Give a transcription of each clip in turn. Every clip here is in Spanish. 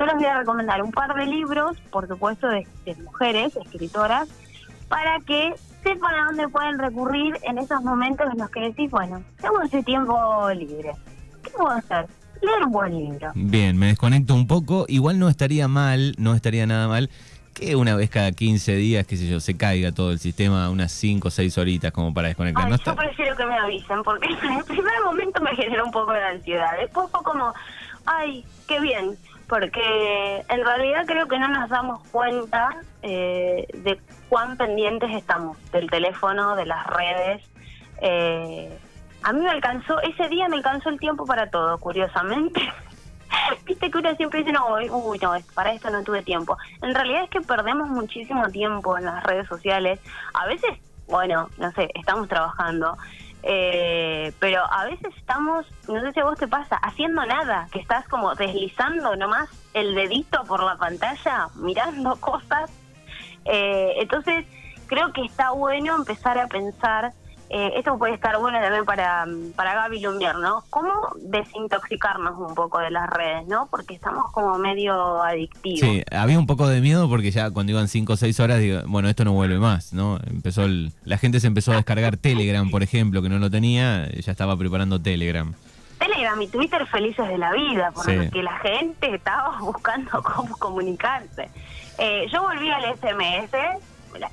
yo les voy a recomendar un par de libros, por supuesto, de, de mujeres, escritoras, para que sepan a dónde pueden recurrir en esos momentos en los que decís, bueno, tengo ese tiempo libre. ¿Qué puedo hacer? Leer un buen libro. Bien, me desconecto un poco. Igual no estaría mal, no estaría nada mal que una vez cada 15 días, qué sé yo, se caiga todo el sistema unas 5 o 6 horitas como para desconectar. Ay, ¿No yo prefiero que me avisen, porque en el primer momento me generó un poco de ansiedad. Después fue como, ay, qué bien, porque en realidad creo que no nos damos cuenta eh, de cuán pendientes estamos del teléfono, de las redes. Eh, a mí me alcanzó, ese día me alcanzó el tiempo para todo, curiosamente. Viste que uno siempre dice, no, uy, no, para esto no tuve tiempo. En realidad es que perdemos muchísimo tiempo en las redes sociales. A veces, bueno, no sé, estamos trabajando, eh, pero a veces estamos, no sé si a vos te pasa, haciendo nada, que estás como deslizando nomás el dedito por la pantalla, mirando cosas. Eh, entonces, creo que está bueno empezar a pensar eh, esto puede estar bueno también para, para Gaby Lumier, ¿no? ¿Cómo desintoxicarnos un poco de las redes, ¿no? Porque estamos como medio adictivos. Sí, había un poco de miedo porque ya cuando iban 5 o 6 horas, digo, bueno, esto no vuelve más, ¿no? Empezó el- la gente se empezó a descargar Telegram, por ejemplo, que no lo tenía, ya estaba preparando Telegram. Telegram y Twitter felices de la vida, porque Sí. la gente estaba buscando cómo comunicarse. Eh, yo volví al SMS,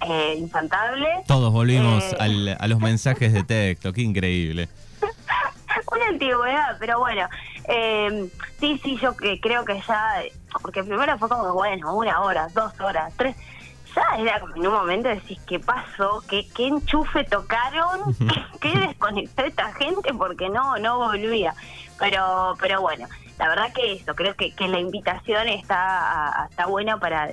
eh, infantable. Todos volvimos Eh. al- a los mensajes de texto, qué increíble. Una antigüedad, pero bueno, eh, sí, sí, yo que creo que ya, porque primero fue como, bueno, una hora, dos horas, tres, ya era como en un momento decís, ¿qué pasó? ¿Qué, qué enchufe tocaron? ¿Qué, qué desconectó esta gente? Porque no, no volvía. Pero, pero bueno, la verdad que eso, creo que, que la invitación está, está buena para,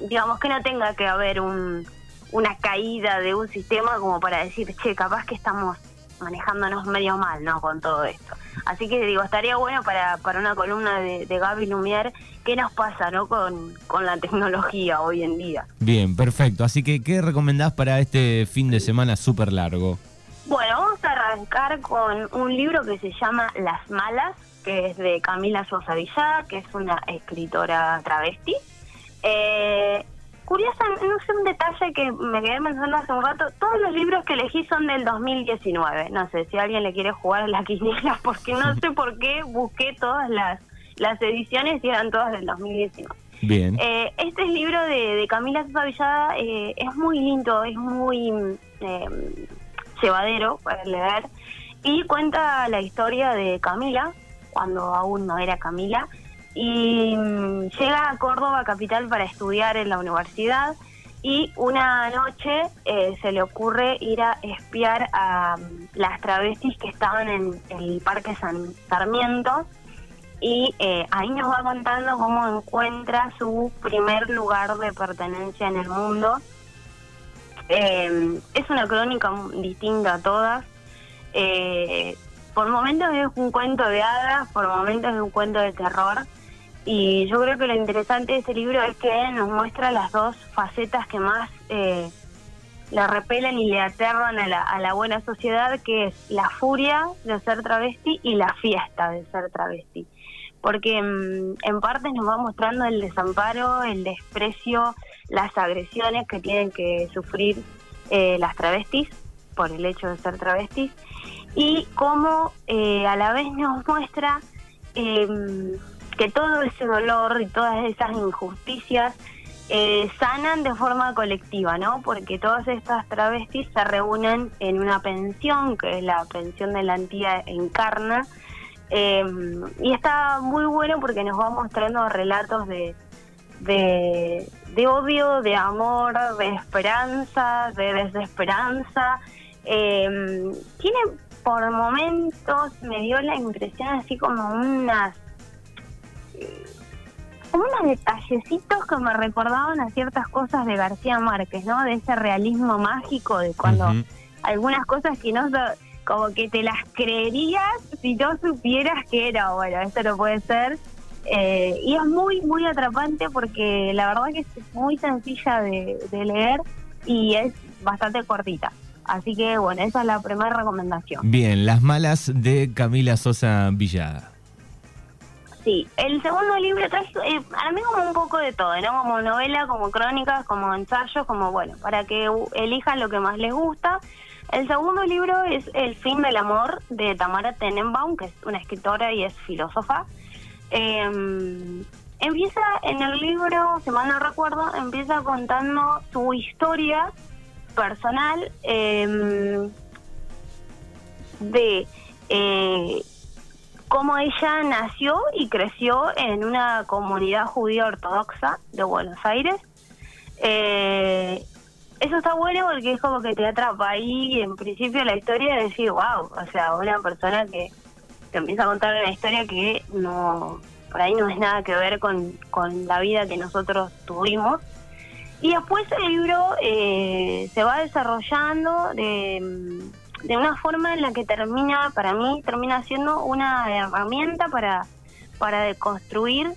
digamos, que no tenga que haber un, una caída de un sistema como para decir, che, capaz que estamos manejándonos medio mal, ¿no? Con todo esto. Así que digo, estaría bueno para, para una columna de, de Gaby Lumier, ¿qué nos pasa, ¿no? Con, con la tecnología hoy en día. Bien, perfecto. Así que, ¿qué recomendás para este fin de semana súper largo? Bueno, vamos a arrancar con un libro que se llama Las Malas, que es de Camila Sosa Villada, que es una escritora travesti. Eh, curiosa, no sé un detalle que me quedé pensando hace un rato, todos los libros que elegí son del 2019. No sé si alguien le quiere jugar a la quiniela, porque no sé por qué busqué todas las, las ediciones y eran todas del 2019. Bien. Eh, este libro de, de Camila Sosa Villada eh, es muy lindo, es muy eh, llevadero para leer y cuenta la historia de Camila cuando aún no era Camila y mm, llega a Córdoba capital para estudiar en la universidad y una noche eh, se le ocurre ir a espiar a mm, las travestis que estaban en el Parque San Sarmiento y eh, ahí nos va contando cómo encuentra su primer lugar de pertenencia en el mundo. Eh, es una crónica distinta a todas. Por momentos es un cuento de hadas, por momentos es un cuento de terror. Y yo creo que lo interesante de este libro es que nos muestra las dos facetas que más eh, le repelen y le aterran a la, a la buena sociedad, que es la furia de ser travesti y la fiesta de ser travesti. Porque mm, en parte nos va mostrando el desamparo, el desprecio, las agresiones que tienen que sufrir eh, las travestis por el hecho de ser travestis y cómo eh, a la vez nos muestra eh, que todo ese dolor y todas esas injusticias eh, sanan de forma colectiva, ¿no? Porque todas estas travestis se reúnen en una pensión, que es la pensión de la antía Encarna, eh, y está muy bueno porque nos va mostrando relatos de, de, de odio, de amor, de esperanza, de desesperanza. Eh, tiene por momentos, me dio la impresión así como unas como unos detallecitos que me recordaban a ciertas cosas de García Márquez, ¿no? De ese realismo mágico de cuando algunas cosas que no como que te las creerías si no supieras que era bueno, esto no puede ser. Eh, y es muy, muy atrapante porque la verdad que es muy sencilla de, de leer y es bastante cortita. Así que bueno, esa es la primera recomendación. Bien, Las Malas de Camila Sosa Villada. Sí, el segundo libro traje eh, a mí como un poco de todo, ¿no? Como novela, como crónicas, como ensayos, como bueno, para que elijan lo que más les gusta. El segundo libro es El fin del amor de Tamara Tenenbaum, que es una escritora y es filósofa. Em, empieza en el libro, si mal no recuerdo, empieza contando su historia personal em, de eh, cómo ella nació y creció en una comunidad judía ortodoxa de Buenos Aires. Eh, eso está bueno porque es como que te atrapa ahí en principio la historia de decir, wow, o sea, una persona que te empieza a contar una historia que no, por ahí no es nada que ver con, con la vida que nosotros tuvimos. Y después el libro eh, se va desarrollando de, de una forma en la que termina, para mí, termina siendo una herramienta para, para deconstruir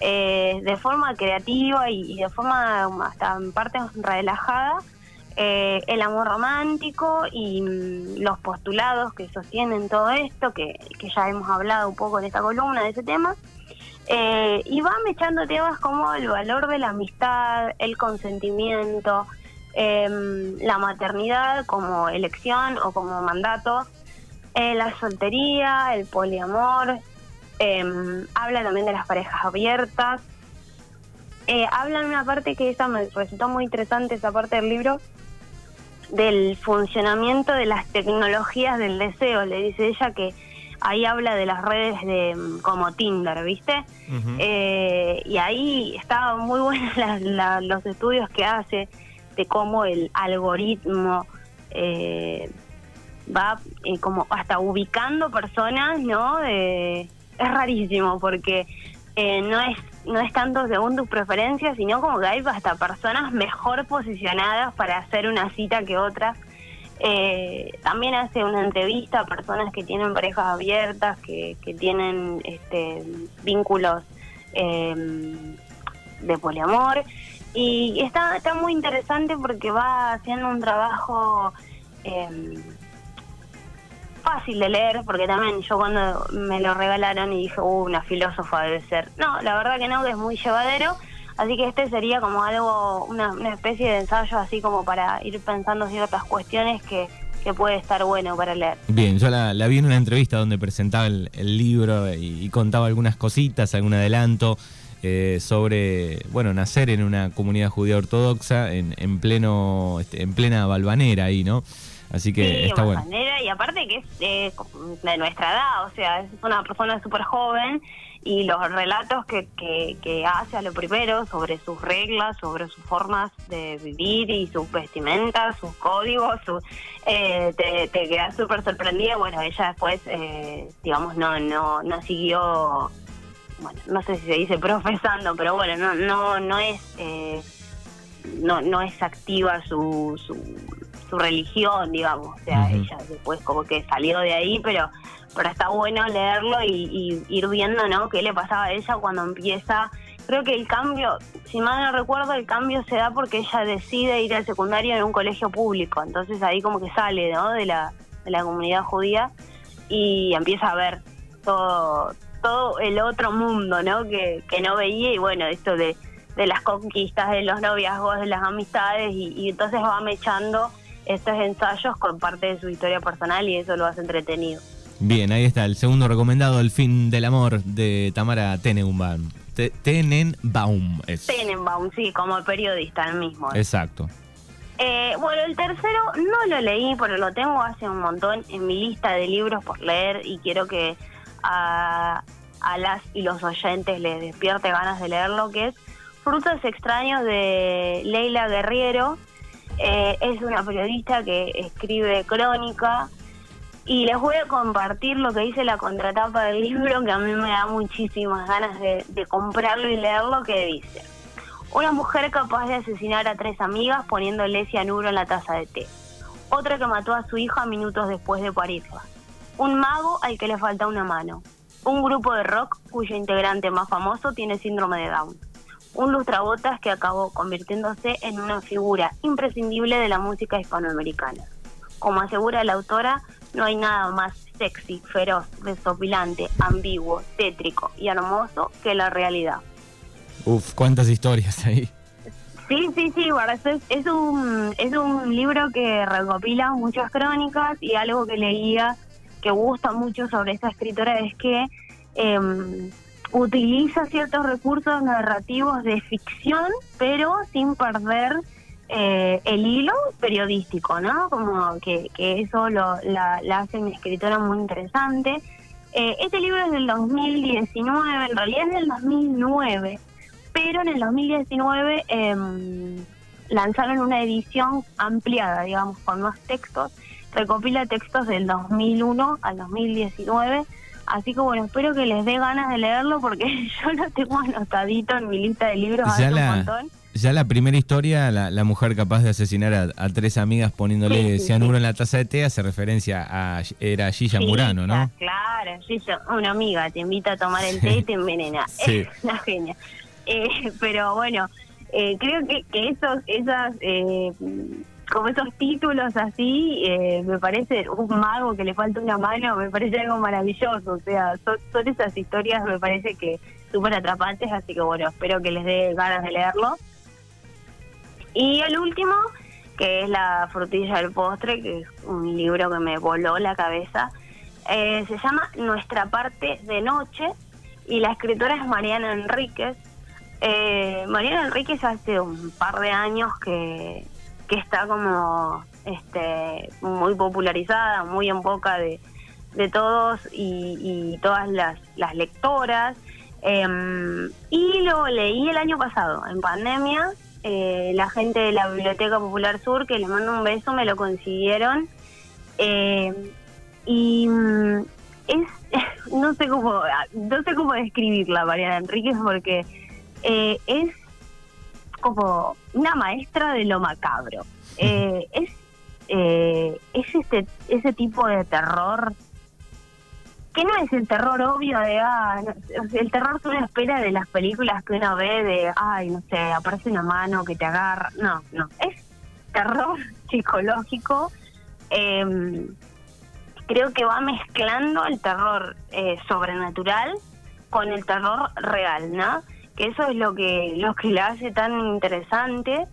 eh, de forma creativa y, de forma hasta en parte relajada eh, el amor romántico y mm, los postulados que sostienen todo esto, que, que ya hemos hablado un poco en esta columna de ese tema. Eh, y va echando temas como el valor de la amistad, el consentimiento, eh, la maternidad como elección o como mandato, eh, la soltería, el poliamor, eh, habla también de las parejas abiertas, eh, habla una parte que esa me resultó muy interesante, esa parte del libro, del funcionamiento de las tecnologías del deseo, le dice ella que ahí habla de las redes de como Tinder, ¿viste? eh, y ahí estaban muy buenos los estudios que hace de cómo el algoritmo eh, va eh, como hasta ubicando personas, ¿no? es rarísimo porque eh, no es no es tanto según tus preferencias, sino como que hay hasta personas mejor posicionadas para hacer una cita que otras. Eh, también hace una entrevista a personas que tienen parejas abiertas, que, que tienen este, vínculos de poliamor y está, está muy interesante porque va haciendo un trabajo eh, fácil de leer, porque también yo cuando me lo regalaron y dije, uh, una filósofa debe ser. No, la verdad que no, que es muy llevadero. Así que este sería como algo, una, especie de ensayo así como para ir pensando ciertas cuestiones que, que puede estar bueno para leer. Bien, yo la, vi en una entrevista donde presentaba el, libro y, y, contaba algunas cositas, algún adelanto. Eh, sobre, bueno, nacer en una comunidad judía ortodoxa en, en pleno, este, en plena balvanera ahí, ¿no? Así que está bueno. Y aparte que es eh, de nuestra edad, o sea, es una persona súper joven y los relatos que, que, hace a lo primero sobre sus reglas, sobre sus formas de vivir y sus vestimentas, sus códigos, su, eh, te, te quedas súper sorprendida. Bueno, ella después, digamos, no, no, no siguió bueno, no sé si se dice profesando, pero bueno, no no no es eh, no no es activa su, su, su religión, digamos, o sea, ella después como que salió de ahí, pero pero está bueno leerlo y, ir viendo, ¿no? ¿Qué le pasaba a ella cuando empieza? Creo que el cambio, si mal no recuerdo, el cambio se da porque ella decide ir al secundario en un colegio público, entonces ahí como que sale, ¿no? De la, de la comunidad judía y empieza a ver todo todo el otro mundo, ¿no? Que, que no veía y bueno, esto de, de las conquistas, de los noviazgos, de las amistades y, entonces va mechando estos ensayos con parte de su historia personal y eso lo hace entretenido. Bien, ahí está el segundo recomendado, El fin del amor de Tamara Tenenbaum. Tenenbaum es. Tenenbaum, sí, como periodista el mismo. Exacto. Eh, bueno, el tercero no lo leí, pero lo tengo hace un montón en mi lista de libros por leer y quiero que a, las y los oyentes les despierte ganas de leerlo, que es Frutos extraños de Leila Guerriero. Eh, es una periodista que escribe crónica y les voy a compartir lo que dice la contratapa del libro, que a mí me da muchísimas ganas de, comprarlo y leerlo, que dice, una mujer capaz de asesinar a tres amigas poniéndole cianuro en la taza de té, otra que mató a su hija minutos después de parirla, un mago al que le falta una mano. Un grupo de rock cuyo integrante más famoso tiene síndrome de Down. Un lustrabotas que acabó convirtiéndose en una figura imprescindible de la música hispanoamericana. Como asegura la autora, no hay nada más sexy, feroz, desopilante, ambiguo, tétrico y hermoso que la realidad. Uf, cuántas historias ahí. Sí, sí, sí, es, es, un, es un libro que recopila muchas crónicas y algo que leía que gusta mucho sobre esta escritora es que em, utiliza ciertos recursos narrativos de ficción, pero sin perder eh, el hilo periodístico, ¿no? Como que, que eso lo, la, hace una escritora muy interesante. Eh, este libro es del 2019, en realidad es del 2009 pero en el 2019 em, lanzaron una edición ampliada, digamos, con más textos, recopila textos del 2001 al 2019, así que bueno, espero que les dé ganas de leerlo porque yo lo tengo anotadito en mi lista de libros ya la, Ya la primera historia, la, mujer capaz de asesinar a, tres amigas poniéndole cianuro en la taza de té, hace referencia a era Gilla Murano, ¿no? Claro, Gilla, una amiga te invita a tomar el té y te envenena. Es una genia. Eh, pero bueno, eh, creo que, que esos, esas, eh, como esos títulos así, me parece un mago que le falta una mano, me parece algo maravilloso. O sea, son, esas historias, me parece que súper atrapantes, así que bueno, espero que les dé ganas de leerlo. Y el último, que es La frutilla del postre, que es un libro que me voló la cabeza, se llama Nuestra parte de noche y la escritora es Mariana Enríquez, eh, Mariana Enríquez hace un par de años que, que está como este, muy popularizada, muy en boca de, de todos y, todas las, las lectoras. Em, y lo leí el año pasado, en pandemia. Eh, la gente de la Biblioteca Popular Sur, que les mando un beso, me lo consiguieron. Em, y mm, es, no sé cómo, no sé cómo describirla, Mariana Enríquez, porque eh, es como una maestra de lo macabro. Eh, es eh, es este ese tipo de terror que no es el terror obvio de ah, el terror que uno espera de las películas que uno ve de ay no sé aparece una mano que te agarra. No no. Es terror psicológico. Em, creo que va mezclando el terror sobrenatural con el terror real no eso es lo que, lo que la hace tan interesante.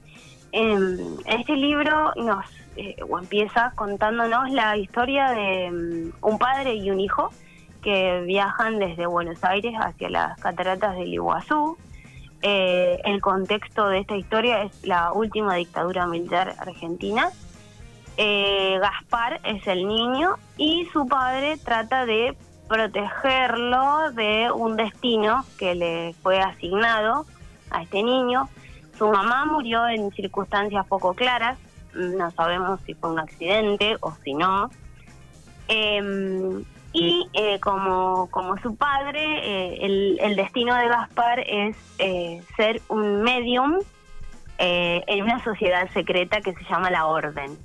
en este libro nos eh, empieza contándonos la historia de mm, un padre y un hijo que viajan desde Buenos Aires hacia las cataratas del Iguazú. Eh, el contexto de esta historia es la última dictadura militar argentina. Eh, Gaspar es el niño y su padre trata de protegerlo de un destino que le fue asignado a este niño. Su mamá murió en circunstancias poco claras, no sabemos si fue un accidente o si no. Em, y eh, como, como su padre, eh, el, destino de Gaspar es eh, ser un medium en una sociedad secreta que se llama la Orden.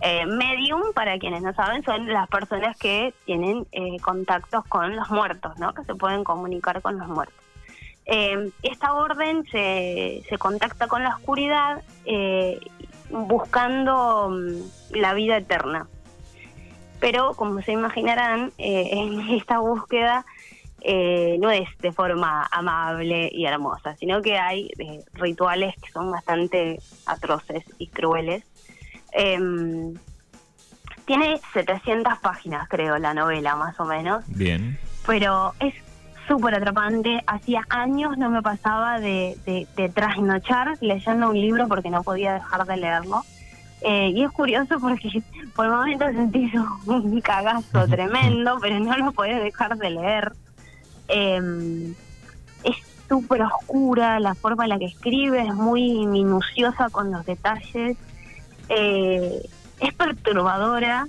Eh, medium, para quienes no saben, son las personas que tienen eh, contactos con los muertos, ¿no? que se pueden comunicar con los muertos. Eh, esta orden se, se contacta con la oscuridad buscando mm, la vida eterna. Pero, como se imaginarán, en esta búsqueda no es de forma amable y hermosa, sino que hay rituales que son bastante atroces y crueles Em, tiene 700 páginas, creo, la novela, más o menos. Bien. Pero es súper atrapante. Hacía años no me pasaba de, de, trasnochar leyendo un libro porque no podía dejar de leerlo. Eh, y es curioso porque por momentos sentís un cagazo tremendo, pero no lo podés dejar de leer. Em, es súper oscura la forma en la que escribe, es muy minuciosa con los detalles eh, es perturbadora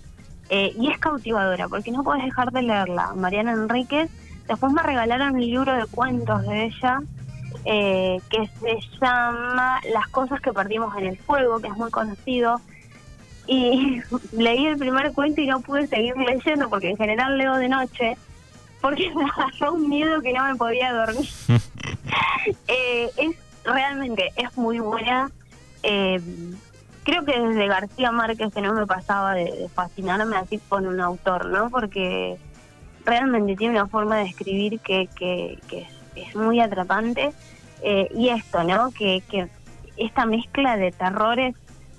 eh, y es cautivadora, porque no puedes dejar de leerla. Mariana Enríquez, después me regalaron un libro de cuentos de ella, eh, que se llama Las cosas que perdimos en el fuego, que es muy conocido. Y leí el primer cuento y no pude seguir leyendo, porque en general leo de noche, porque me agarró un miedo que no me podía dormir. es realmente, es muy buena. Eh, creo que desde García Márquez que no me pasaba de, fascinarme así con un autor, ¿no? Porque realmente tiene una forma de escribir que, que, es, muy atrapante. Eh, y esto, ¿no? Que, que esta mezcla de terrores,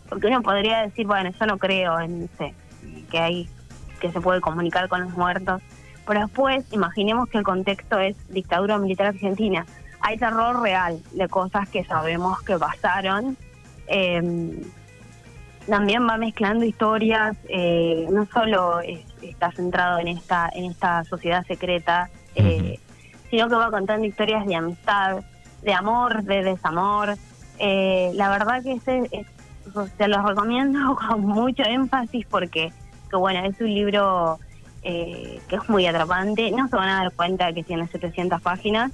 porque uno podría decir, bueno, yo no creo en, que hay, que se puede comunicar con los muertos. Pero después, imaginemos que el contexto es dictadura militar argentina. Hay terror real de cosas que sabemos que pasaron. Eh, también va mezclando historias, eh, no solo está centrado en esta, en esta sociedad secreta, eh, sino que va contando historias de amistad, de amor, de desamor. Eh, la verdad que ese, se los recomiendo con mucho énfasis porque, que bueno, es un libro que es muy atrapante, no se van a dar cuenta que tiene 700 páginas.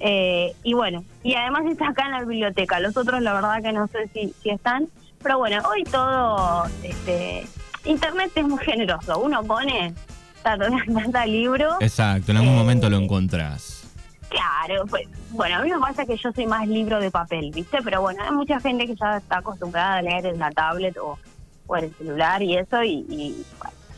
y bueno, y además está acá en la biblioteca. Los otros, la verdad que no sé si, si están, pero bueno, hoy todo, este, Internet es muy generoso. Uno pone tanta libro. Exacto, en algún eh, momento lo encontrás. Claro, pues, bueno, a mí me pasa que yo soy más libro de papel, ¿viste? Pero bueno, hay mucha gente que ya está acostumbrada a leer en la tablet o, o en el celular y eso, y,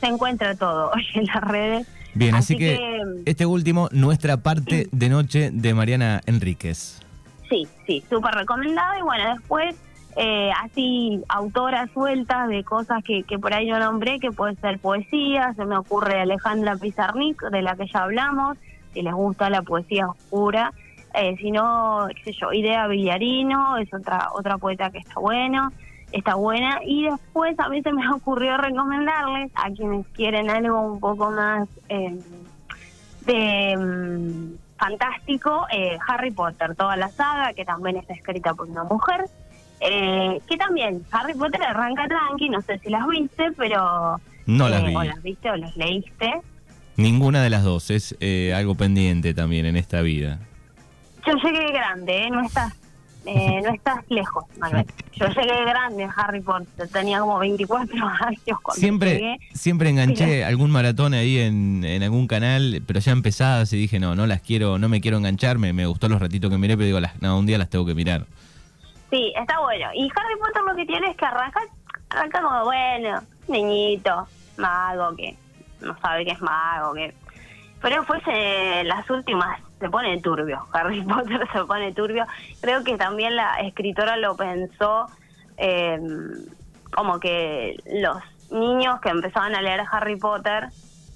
se encuentra todo en las redes. Bien, así, que, este último, nuestra parte de noche de Mariana Enríquez. Sí, sí, súper recomendado. Y bueno, después eh, así autoras sueltas de cosas que, que por ahí yo nombré, que puede ser poesía, se me ocurre Alejandra Pizarnik, de la que ya hablamos, si les gusta la poesía oscura, eh, si no, qué sé yo, Idea Villarino, es otra, otra poeta que está bueno, está buena, y después a mí se me ocurrió recomendarles a quienes quieren algo un poco más eh, de... Mm, fantástico, Harry Potter, toda la saga, que también está escrita por una mujer, eh, que también, Harry Potter arranca tranqui, no sé si las viste, pero... No las eh, vi. O las viste o las leíste. Ninguna de las dos, es eh, algo pendiente también en esta vida. Yo llegué grande, no estás no estás lejos, Manuel. Yo llegué grande a Harry Potter, tenía como 24 años cuando siempre, Siempre enganché algún maratón ahí en, en, algún canal, pero ya empezadas y dije, no, no las quiero, no me quiero engancharme, me gustó los ratitos que miré, pero digo, las, no, un día las tengo que mirar. Sí, está bueno. Y Harry Potter lo que tiene es que arranca, arranca como, bueno, niñito, mago, que no sabe que es mago, que... Pero después las últimas se pone turbio, Harry Potter se pone turbio. Creo que también la escritora lo pensó em, como que los niños que empezaban a leer Harry Potter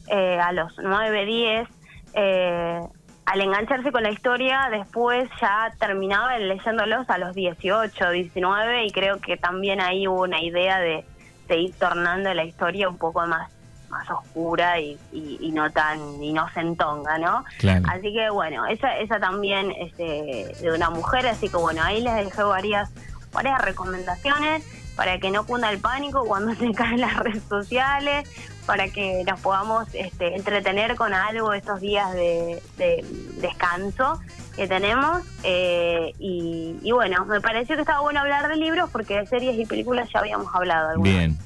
eh, a los 9, 10, eh, al engancharse con la historia, después ya terminaban leyéndolos a los 18, 19 y creo que también ahí hubo una idea de, ir tornando la historia un poco más más oscura y, no tan inocentonga, ¿no? Así que bueno, esa esa también este, de una mujer, así que bueno, ahí les dejé varias varias recomendaciones para que no cunda el pánico cuando se caen las redes sociales, para que nos podamos este, entretener con algo estos días de, descanso que tenemos. Eh, y, bueno, me pareció que estaba bueno hablar de libros porque de series y películas ya habíamos hablado. Bien.